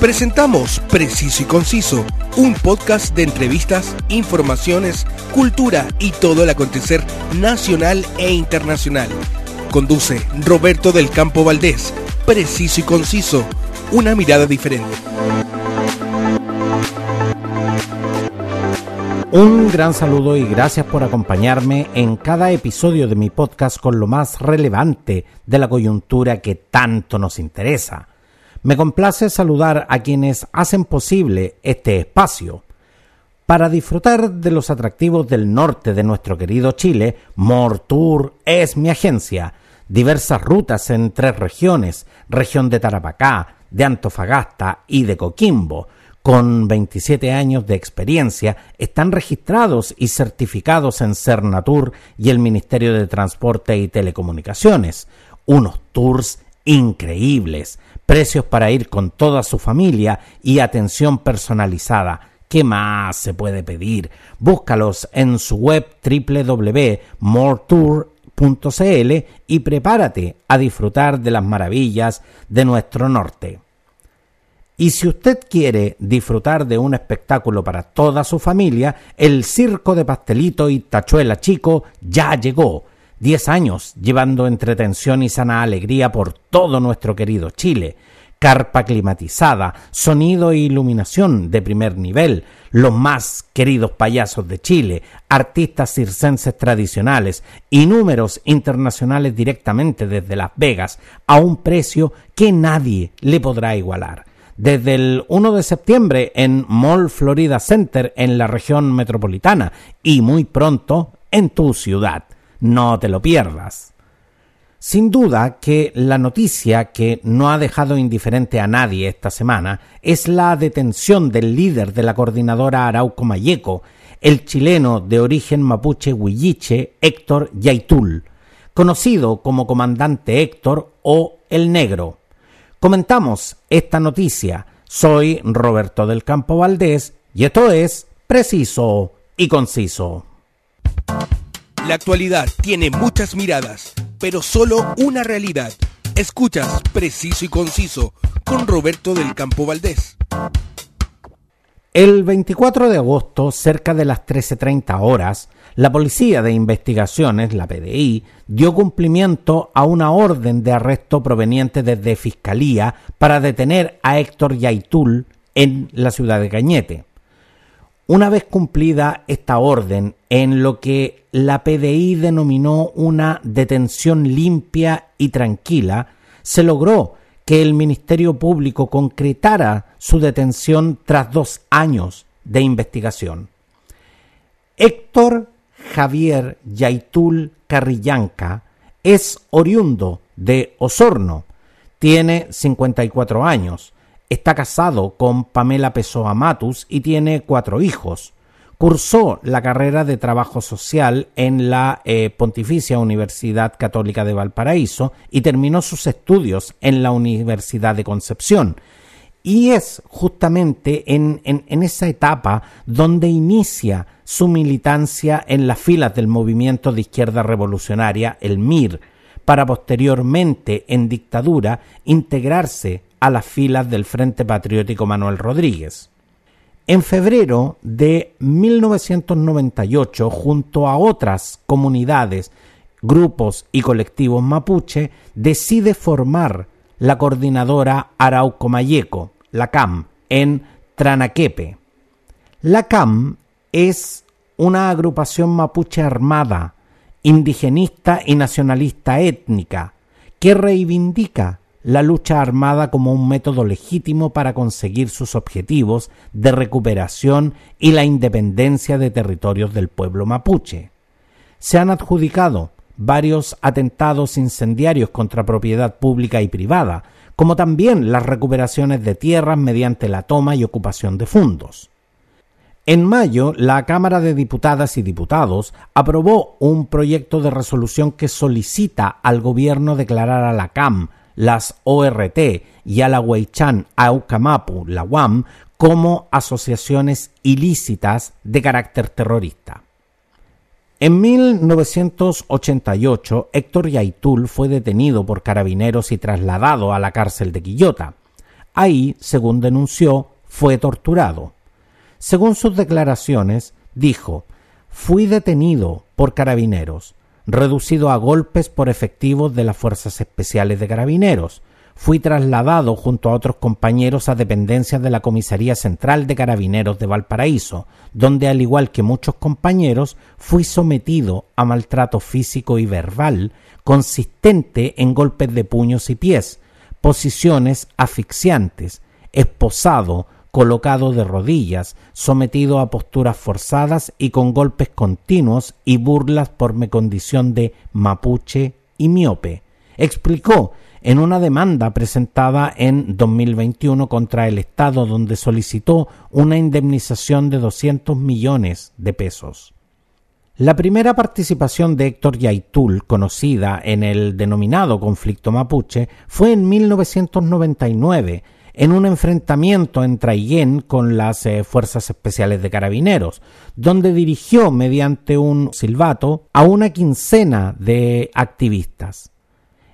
Presentamos Preciso y Conciso, un podcast de entrevistas, informaciones, cultura y todo el acontecer nacional e internacional. Conduce Roberto del Campo Valdés. Preciso y Conciso, una mirada diferente. Un gran saludo y gracias por acompañarme en cada episodio de mi podcast con lo más relevante de la coyuntura que tanto nos interesa. Me complace saludar a quienes hacen posible este espacio. Para disfrutar de los atractivos del norte de nuestro querido Chile, Mortour es mi agencia. Diversas rutas en tres regiones, región de Tarapacá, de Antofagasta y de Coquimbo, con 27 años de experiencia, están registrados y certificados en Cernatur y el Ministerio de Transporte y Telecomunicaciones. Unos tours increíbles, precios para ir con toda su familia y atención personalizada. ¿Qué más se puede pedir? Búscalos en su web www.moretour.cl y prepárate a disfrutar de las maravillas de nuestro norte. Y si usted quiere disfrutar de un espectáculo para toda su familia, el Circo de Pastelito y Tachuela Chico ya llegó 10 años llevando entretención y sana alegría por todo nuestro querido Chile. Carpa climatizada, sonido e iluminación de primer nivel, los más queridos payasos de Chile, artistas circenses tradicionales y números internacionales directamente desde Las Vegas a un precio que nadie le podrá igualar desde el 1 de septiembre en Mall Florida Center en la región metropolitana y muy pronto en tu ciudad. No te lo pierdas. Sin duda que la noticia que no ha dejado indiferente a nadie esta semana es la detención del líder de la coordinadora Arauco Mayeco, el chileno de origen mapuche huilliche Héctor Yaitul, conocido como comandante Héctor o el Negro. Comentamos esta noticia. Soy Roberto del Campo Valdés y esto es Preciso y Conciso. La actualidad tiene muchas miradas, pero solo una realidad. Escuchas Preciso y Conciso con Roberto del Campo Valdés. El 24 de agosto, cerca de las 13.30 horas, la Policía de Investigaciones, la PDI, dio cumplimiento a una orden de arresto proveniente desde Fiscalía para detener a Héctor Yaitul en la ciudad de Cañete. Una vez cumplida esta orden, en lo que la PDI denominó una detención limpia y tranquila, se logró que el Ministerio Público concretara su detención tras dos años de investigación. Héctor Javier Yaitul Carrillanca es oriundo de Osorno, tiene 54 años, Está casado con Pamela Pessoa Matus y tiene cuatro hijos. Cursó la carrera de Trabajo Social en la eh, Pontificia Universidad Católica de Valparaíso y terminó sus estudios en la Universidad de Concepción. Y es justamente en, en esa etapa donde inicia su militancia en las filas del movimiento de izquierda revolucionaria, el MIR, para posteriormente, en dictadura, integrarse a las filas del Frente Patriótico Manuel Rodríguez. En febrero de 1998, junto a otras comunidades, grupos y colectivos mapuche, decide formar la coordinadora Arauco Mayeco, la CAM, en Tranaquepe. La CAM es una agrupación mapuche armada, indigenista y nacionalista étnica, que reivindica la lucha armada como un método legítimo para conseguir sus objetivos de recuperación y la independencia de territorios del pueblo mapuche. Se han adjudicado varios atentados incendiarios contra propiedad pública y privada, como también las recuperaciones de tierras mediante la toma y ocupación de fondos. En mayo, la Cámara de Diputadas y Diputados aprobó un proyecto de resolución que solicita al gobierno declarar a la CAM las ORT y a la Huaychan Aucamapu, la UAM, como asociaciones ilícitas de carácter terrorista. En 1988, Héctor Yaitul fue detenido por carabineros y trasladado a la cárcel de Quillota. Ahí, según denunció, fue torturado. Según sus declaraciones, dijo, fui detenido por carabineros, reducido a golpes por efectivos de las Fuerzas Especiales de Carabineros, fui trasladado junto a otros compañeros a dependencias de la Comisaría Central de Carabineros de Valparaíso, donde al igual que muchos compañeros fui sometido a maltrato físico y verbal consistente en golpes de puños y pies, posiciones asfixiantes, esposado, colocado de rodillas, sometido a posturas forzadas y con golpes continuos y burlas por mi condición de mapuche y miope. Explicó en una demanda presentada en 2021 contra el Estado donde solicitó una indemnización de 200 millones de pesos. La primera participación de Héctor Yaitul, conocida en el denominado conflicto mapuche, fue en 1999, en un enfrentamiento entre Ayen con las eh, Fuerzas Especiales de Carabineros, donde dirigió mediante un silbato a una quincena de activistas.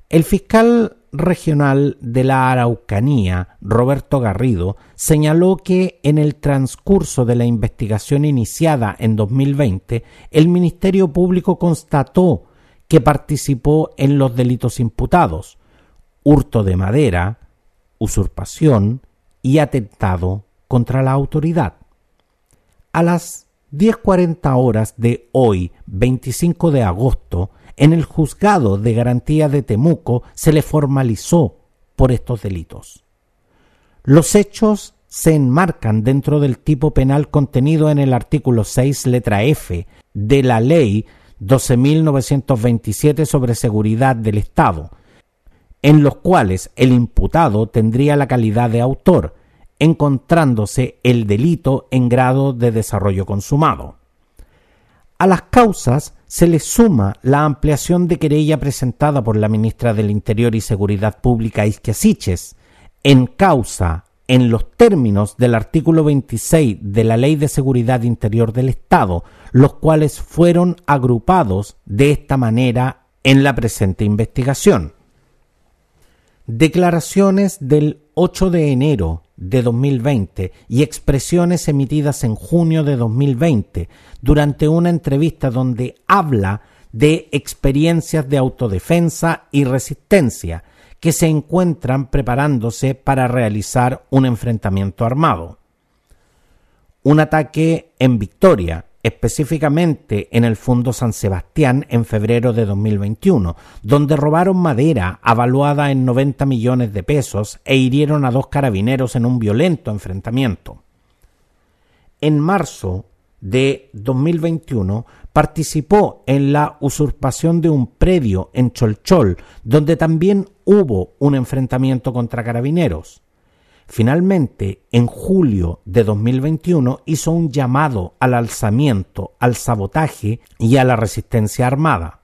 El fiscal regional de la Araucanía, Roberto Garrido, señaló que en el transcurso de la investigación iniciada en 2020, el Ministerio Público constató que participó en los delitos imputados, hurto de madera, usurpación y atentado contra la autoridad. A las 10.40 horas de hoy, 25 de agosto, en el juzgado de garantía de Temuco se le formalizó por estos delitos. Los hechos se enmarcan dentro del tipo penal contenido en el artículo 6, letra F, de la Ley 12.927 sobre seguridad del Estado, en los cuales el imputado tendría la calidad de autor, encontrándose el delito en grado de desarrollo consumado. A las causas se le suma la ampliación de querella presentada por la ministra del Interior y Seguridad Pública Isquia en causa en los términos del artículo 26 de la Ley de Seguridad Interior del Estado, los cuales fueron agrupados de esta manera en la presente investigación. Declaraciones del 8 de enero de 2020 y expresiones emitidas en junio de 2020 durante una entrevista donde habla de experiencias de autodefensa y resistencia que se encuentran preparándose para realizar un enfrentamiento armado. Un ataque en Victoria, específicamente en el Fondo San Sebastián en febrero de 2021, donde robaron madera avaluada en 90 millones de pesos e hirieron a dos carabineros en un violento enfrentamiento. En marzo de 2021 participó en la usurpación de un predio en Cholchol, donde también hubo un enfrentamiento contra carabineros. Finalmente, en julio de 2021 hizo un llamado al alzamiento, al sabotaje y a la resistencia armada.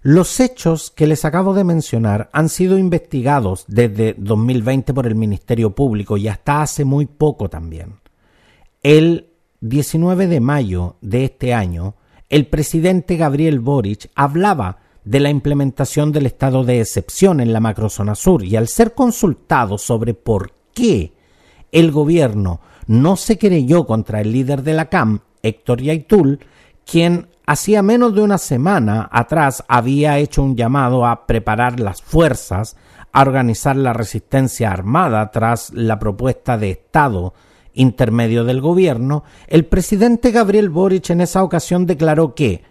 Los hechos que les acabo de mencionar han sido investigados desde 2020 por el Ministerio Público y hasta hace muy poco también. El 19 de mayo de este año, el presidente Gabriel Boric hablaba de la implementación del estado de excepción en la macrozona sur. Y al ser consultado sobre por qué el gobierno no se querelló contra el líder de la CAM, Héctor Yaitul, quien hacía menos de una semana atrás había hecho un llamado a preparar las fuerzas, a organizar la resistencia armada tras la propuesta de Estado intermedio del gobierno, el presidente Gabriel Boric en esa ocasión declaró que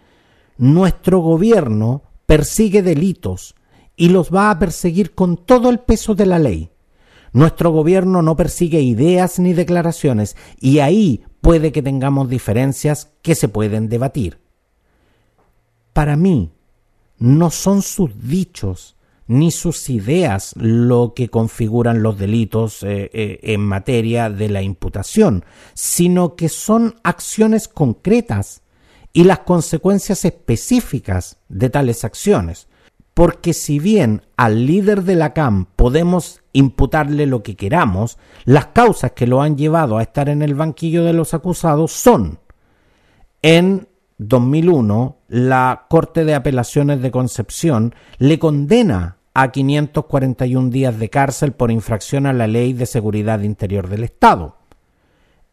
nuestro gobierno persigue delitos y los va a perseguir con todo el peso de la ley. Nuestro gobierno no persigue ideas ni declaraciones y ahí puede que tengamos diferencias que se pueden debatir. Para mí, no son sus dichos ni sus ideas lo que configuran los delitos eh, eh, en materia de la imputación, sino que son acciones concretas y las consecuencias específicas de tales acciones. Porque si bien al líder de la CAM podemos imputarle lo que queramos, las causas que lo han llevado a estar en el banquillo de los acusados son en 2001 la Corte de Apelaciones de Concepción le condena a 541 días de cárcel por infracción a la Ley de Seguridad Interior del Estado.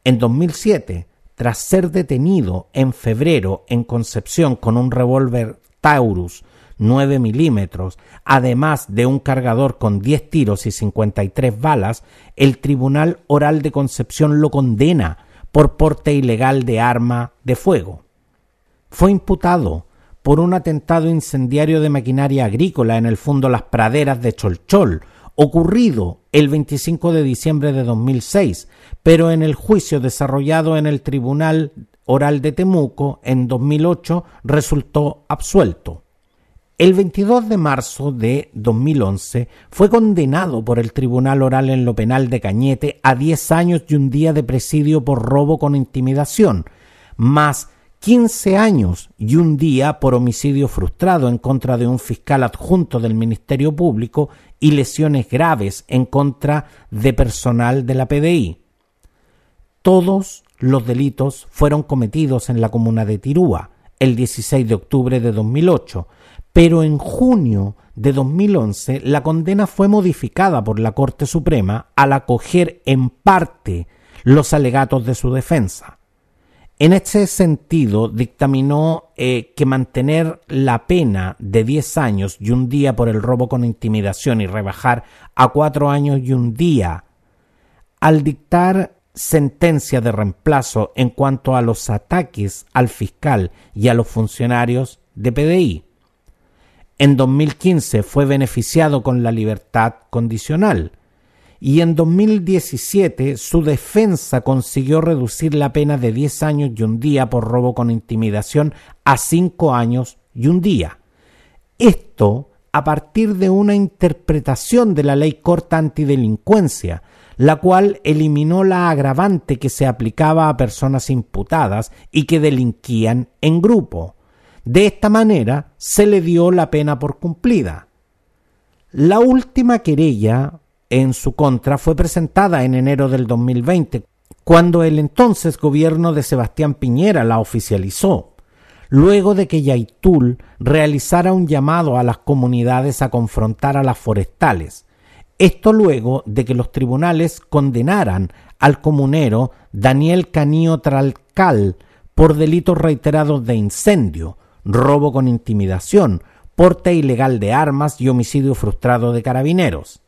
En 2007, tras ser detenido en febrero en Concepción con un revólver Taurus 9 milímetros, además de un cargador con 10 tiros y 53 balas, el Tribunal Oral de Concepción lo condena por porte ilegal de arma de fuego. Fue imputado por un atentado incendiario de maquinaria agrícola en el fondo Las Praderas de Cholchol, ocurrido el 25 de diciembre de 2006, pero en el juicio desarrollado en el Tribunal Oral de Temuco en 2008 resultó absuelto. El 22 de marzo de 2011 fue condenado por el Tribunal Oral en lo Penal de Cañete a 10 años y un día de presidio por robo con intimidación, más 15 años y un día por homicidio frustrado en contra de un fiscal adjunto del Ministerio Público y lesiones graves en contra de personal de la PDI. Todos los delitos fueron cometidos en la comuna de Tirúa el 16 de octubre de 2008, pero en junio de 2011 la condena fue modificada por la Corte Suprema al acoger en parte los alegatos de su defensa. En este sentido, dictaminó eh, que mantener la pena de 10 años y un día por el robo con intimidación y rebajar a cuatro años y un día al dictar sentencia de reemplazo en cuanto a los ataques al fiscal y a los funcionarios de PDI. En 2015 fue beneficiado con la libertad condicional y en 2017 su defensa consiguió reducir la pena de 10 años y un día por robo con intimidación a 5 años y un día. Esto a partir de una interpretación de la ley corta antidelincuencia, la cual eliminó la agravante que se aplicaba a personas imputadas y que delinquían en grupo. De esta manera se le dio la pena por cumplida. La última querella en su contra fue presentada en enero del 2020, cuando el entonces gobierno de Sebastián Piñera la oficializó, luego de que Yaitul realizara un llamado a las comunidades a confrontar a las forestales. Esto luego de que los tribunales condenaran al comunero Daniel Canío Tralcal por delitos reiterados de incendio, robo con intimidación, porte ilegal de armas y homicidio frustrado de carabineros.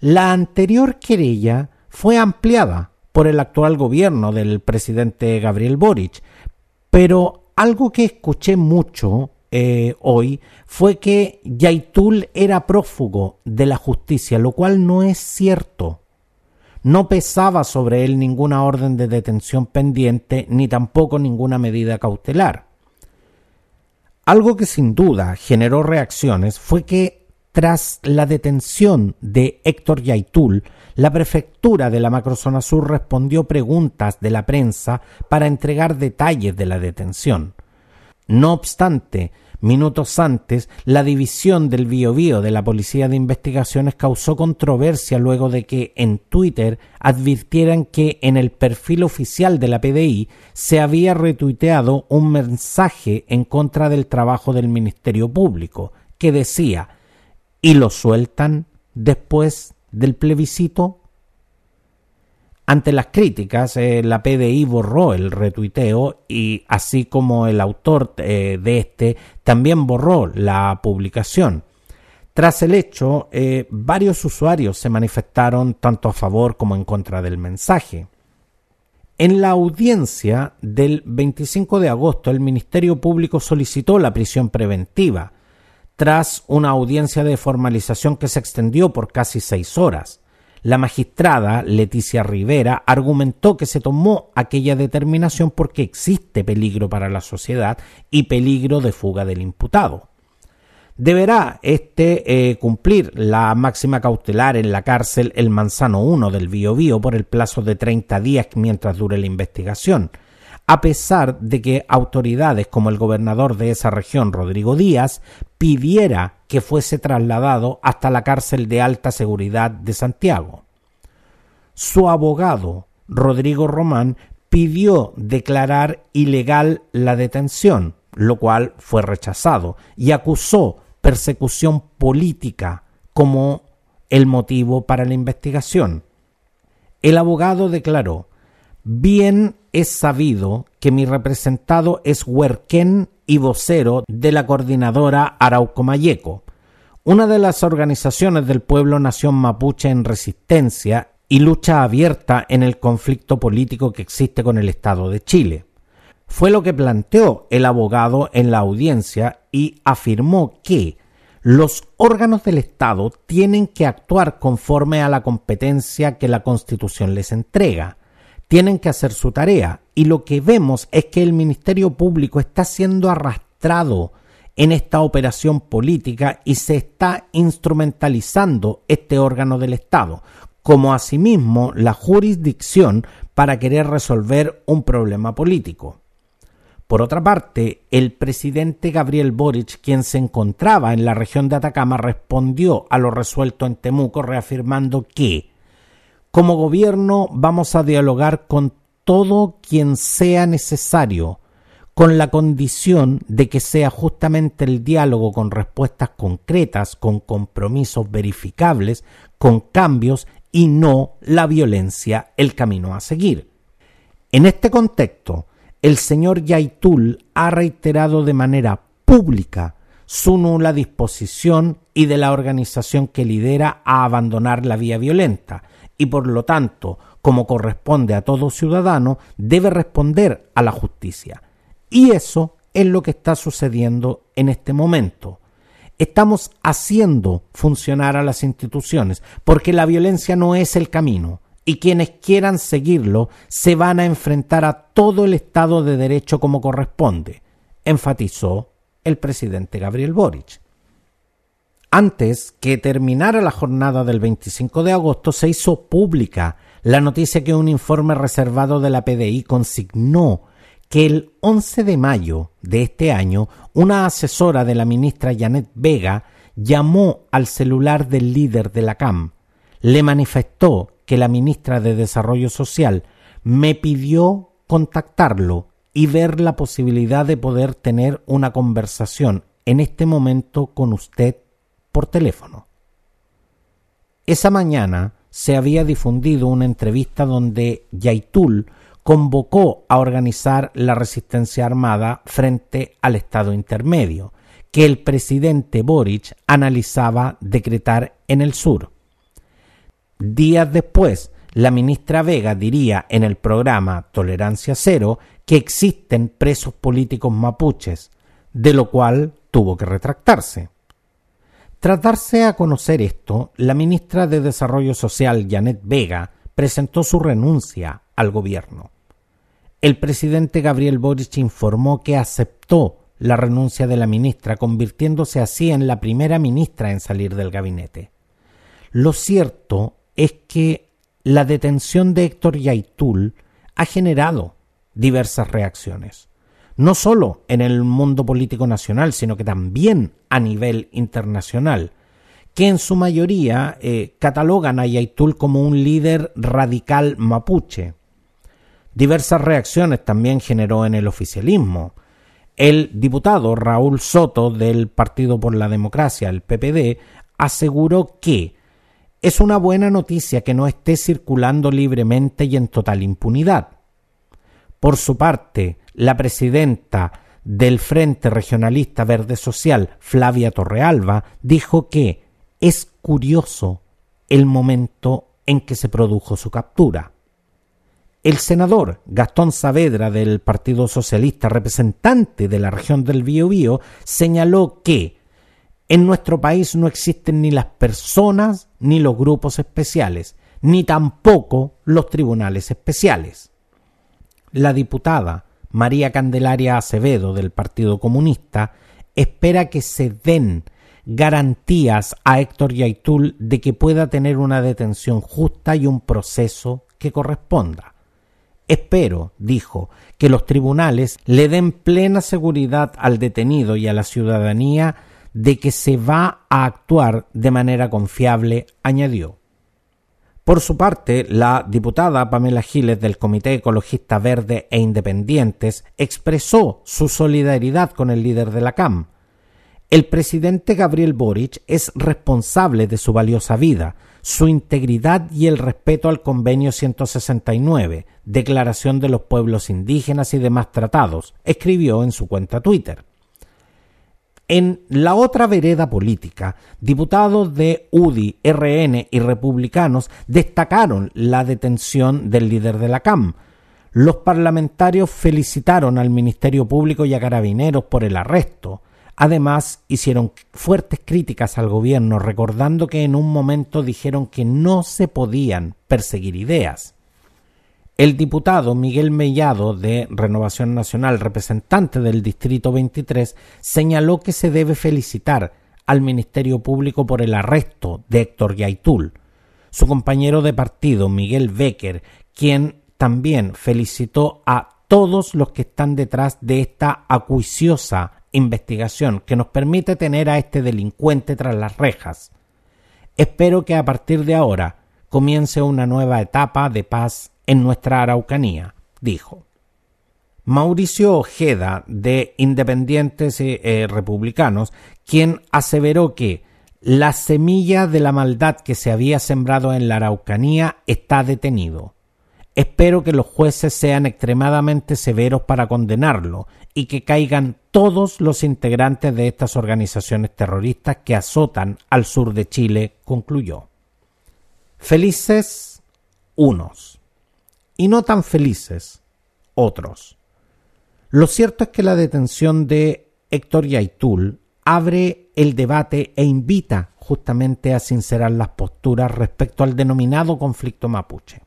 La anterior querella fue ampliada por el actual gobierno del presidente Gabriel Boric, pero algo que escuché mucho eh, hoy fue que Yaitul era prófugo de la justicia, lo cual no es cierto. No pesaba sobre él ninguna orden de detención pendiente ni tampoco ninguna medida cautelar. Algo que sin duda generó reacciones fue que tras la detención de Héctor Yaitul, la prefectura de la macrozona sur respondió preguntas de la prensa para entregar detalles de la detención. No obstante, Minutos antes, la división del Biobío de la Policía de Investigaciones causó controversia luego de que en Twitter advirtieran que en el perfil oficial de la PDI se había retuiteado un mensaje en contra del trabajo del Ministerio Público que decía ¿y lo sueltan después del plebiscito? Ante las críticas, eh, la PDI borró el retuiteo y así como el autor eh, de este también borró la publicación. Tras el hecho, eh, varios usuarios se manifestaron tanto a favor como en contra del mensaje. En la audiencia del 25 de agosto, el Ministerio Público solicitó la prisión preventiva, tras una audiencia de formalización que se extendió por casi seis horas. La magistrada Leticia Rivera argumentó que se tomó aquella determinación porque existe peligro para la sociedad y peligro de fuga del imputado. Deberá este eh, cumplir la máxima cautelar en la cárcel El Manzano 1 del Biobío por el plazo de 30 días mientras dure la investigación, a pesar de que autoridades como el gobernador de esa región, Rodrigo Díaz, pidiera que fuese trasladado hasta la cárcel de alta seguridad de Santiago. Su abogado, Rodrigo Román, pidió declarar ilegal la detención, lo cual fue rechazado, y acusó persecución política como el motivo para la investigación. El abogado declaró, bien es sabido que mi representado es huerquén y vocero de la coordinadora Arauco Mayeco, una de las organizaciones del pueblo nación mapuche en resistencia y lucha abierta en el conflicto político que existe con el Estado de Chile. Fue lo que planteó el abogado en la audiencia y afirmó que los órganos del Estado tienen que actuar conforme a la competencia que la Constitución les entrega. Tienen que hacer su tarea. Y lo que vemos es que el Ministerio Público está siendo arrastrado en esta operación política y se está instrumentalizando este órgano del Estado, como asimismo la jurisdicción para querer resolver un problema político. Por otra parte, el presidente Gabriel Boric, quien se encontraba en la región de Atacama, respondió a lo resuelto en Temuco reafirmando que como gobierno vamos a dialogar con todo quien sea necesario, con la condición de que sea justamente el diálogo con respuestas concretas, con compromisos verificables, con cambios y no la violencia el camino a seguir. En este contexto, el señor Yaitul ha reiterado de manera pública su nula disposición y de la organización que lidera a abandonar la vía violenta y por lo tanto, como corresponde a todo ciudadano, debe responder a la justicia. Y eso es lo que está sucediendo en este momento. Estamos haciendo funcionar a las instituciones porque la violencia no es el camino y quienes quieran seguirlo se van a enfrentar a todo el Estado de Derecho como corresponde, enfatizó el presidente Gabriel Boric. Antes que terminara la jornada del 25 de agosto se hizo pública la noticia que un informe reservado de la PDI consignó que el 11 de mayo de este año una asesora de la ministra Janet Vega llamó al celular del líder de la CAM, le manifestó que la ministra de Desarrollo Social me pidió contactarlo y ver la posibilidad de poder tener una conversación en este momento con usted por teléfono. Esa mañana se había difundido una entrevista donde Yaitul convocó a organizar la resistencia armada frente al Estado intermedio, que el presidente Boric analizaba decretar en el sur. Días después, la ministra Vega diría en el programa Tolerancia Cero que existen presos políticos mapuches, de lo cual tuvo que retractarse. Tras darse a conocer esto, la ministra de Desarrollo Social, Janet Vega, presentó su renuncia al gobierno. El presidente Gabriel Boric informó que aceptó la renuncia de la ministra, convirtiéndose así en la primera ministra en salir del gabinete. Lo cierto es que la detención de Héctor Yaitul ha generado diversas reacciones, no solo en el mundo político nacional, sino que también a nivel internacional, que en su mayoría eh, catalogan a Yaitul como un líder radical mapuche. Diversas reacciones también generó en el oficialismo. El diputado Raúl Soto del Partido por la Democracia, el PPD, aseguró que es una buena noticia que no esté circulando libremente y en total impunidad. Por su parte, la presidenta del Frente Regionalista Verde Social, Flavia Torrealba, dijo que es curioso el momento en que se produjo su captura. El senador Gastón Saavedra del Partido Socialista, representante de la región del Biobío, señaló que en nuestro país no existen ni las personas ni los grupos especiales, ni tampoco los tribunales especiales. La diputada María Candelaria Acevedo del Partido Comunista espera que se den garantías a Héctor Yaitul de que pueda tener una detención justa y un proceso que corresponda. Espero, dijo, que los tribunales le den plena seguridad al detenido y a la ciudadanía de que se va a actuar de manera confiable, añadió. Por su parte, la diputada Pamela Giles del Comité Ecologista Verde e Independientes expresó su solidaridad con el líder de la CAM. El presidente Gabriel Boric es responsable de su valiosa vida, su integridad y el respeto al Convenio 169, Declaración de los Pueblos Indígenas y demás tratados, escribió en su cuenta Twitter. En la otra vereda política, diputados de UDI, RN y republicanos destacaron la detención del líder de la CAM. Los parlamentarios felicitaron al Ministerio Público y a Carabineros por el arresto. Además, hicieron fuertes críticas al gobierno, recordando que en un momento dijeron que no se podían perseguir ideas. El diputado Miguel Mellado de Renovación Nacional, representante del Distrito 23, señaló que se debe felicitar al Ministerio Público por el arresto de Héctor Yaitul. Su compañero de partido, Miguel Becker, quien también felicitó a todos los que están detrás de esta acuiciosa investigación que nos permite tener a este delincuente tras las rejas. Espero que a partir de ahora comience una nueva etapa de paz en nuestra Araucanía, dijo. Mauricio Ojeda, de Independientes y eh, Republicanos, quien aseveró que la semilla de la maldad que se había sembrado en la Araucanía está detenido. Espero que los jueces sean extremadamente severos para condenarlo y que caigan todos los integrantes de estas organizaciones terroristas que azotan al sur de Chile, concluyó. Felices unos y no tan felices otros. Lo cierto es que la detención de Héctor Yaitul abre el debate e invita justamente a sincerar las posturas respecto al denominado conflicto mapuche.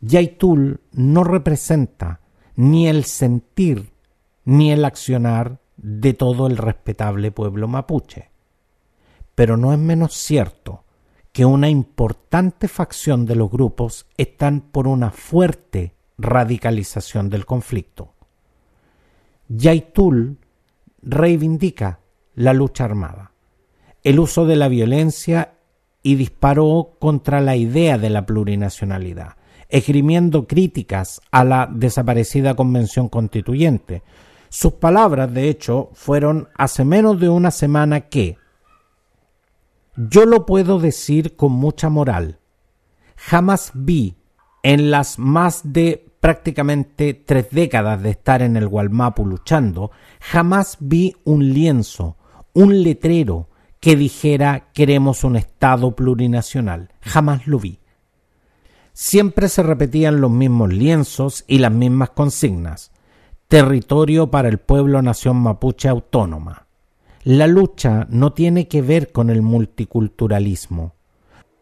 Yaitul no representa ni el sentir ni el accionar de todo el respetable pueblo mapuche. Pero no es menos cierto que una importante facción de los grupos están por una fuerte radicalización del conflicto. Yaitul reivindica la lucha armada, el uso de la violencia y disparó contra la idea de la plurinacionalidad, esgrimiendo críticas a la desaparecida Convención Constituyente. Sus palabras, de hecho, fueron hace menos de una semana que yo lo puedo decir con mucha moral. Jamás vi en las más de prácticamente tres décadas de estar en el Gualmapu luchando, jamás vi un lienzo, un letrero que dijera queremos un Estado plurinacional. Jamás lo vi siempre se repetían los mismos lienzos y las mismas consignas. Territorio para el pueblo nación mapuche autónoma. La lucha no tiene que ver con el multiculturalismo.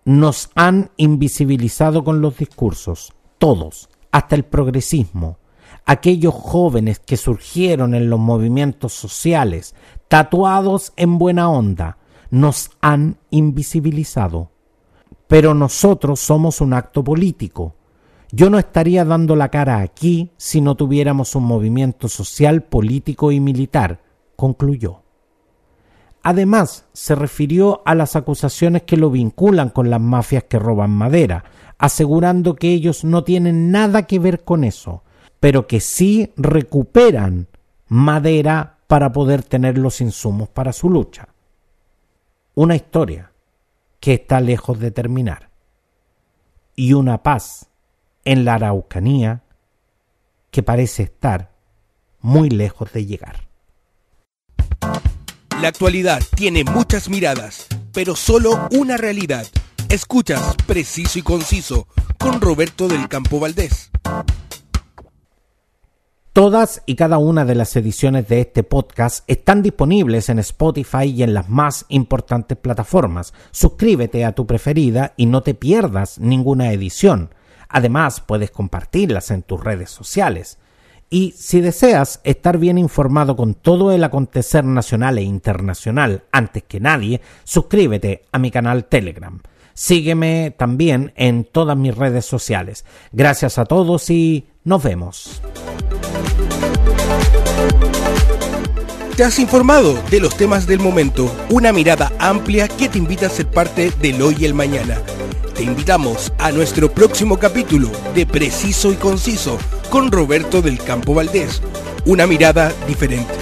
Nos han invisibilizado con los discursos, todos, hasta el progresismo. Aquellos jóvenes que surgieron en los movimientos sociales, tatuados en buena onda, nos han invisibilizado pero nosotros somos un acto político. Yo no estaría dando la cara aquí si no tuviéramos un movimiento social, político y militar, concluyó. Además, se refirió a las acusaciones que lo vinculan con las mafias que roban madera, asegurando que ellos no tienen nada que ver con eso, pero que sí recuperan madera para poder tener los insumos para su lucha. Una historia que está lejos de terminar, y una paz en la Araucanía que parece estar muy lejos de llegar. La actualidad tiene muchas miradas, pero solo una realidad. Escuchas Preciso y Conciso con Roberto del Campo Valdés. Todas y cada una de las ediciones de este podcast están disponibles en Spotify y en las más importantes plataformas. Suscríbete a tu preferida y no te pierdas ninguna edición. Además, puedes compartirlas en tus redes sociales. Y si deseas estar bien informado con todo el acontecer nacional e internacional antes que nadie, suscríbete a mi canal Telegram. Sígueme también en todas mis redes sociales. Gracias a todos y nos vemos. Te has informado de los temas del momento, una mirada amplia que te invita a ser parte del hoy y el mañana. Te invitamos a nuestro próximo capítulo de Preciso y Conciso con Roberto del Campo Valdés, una mirada diferente.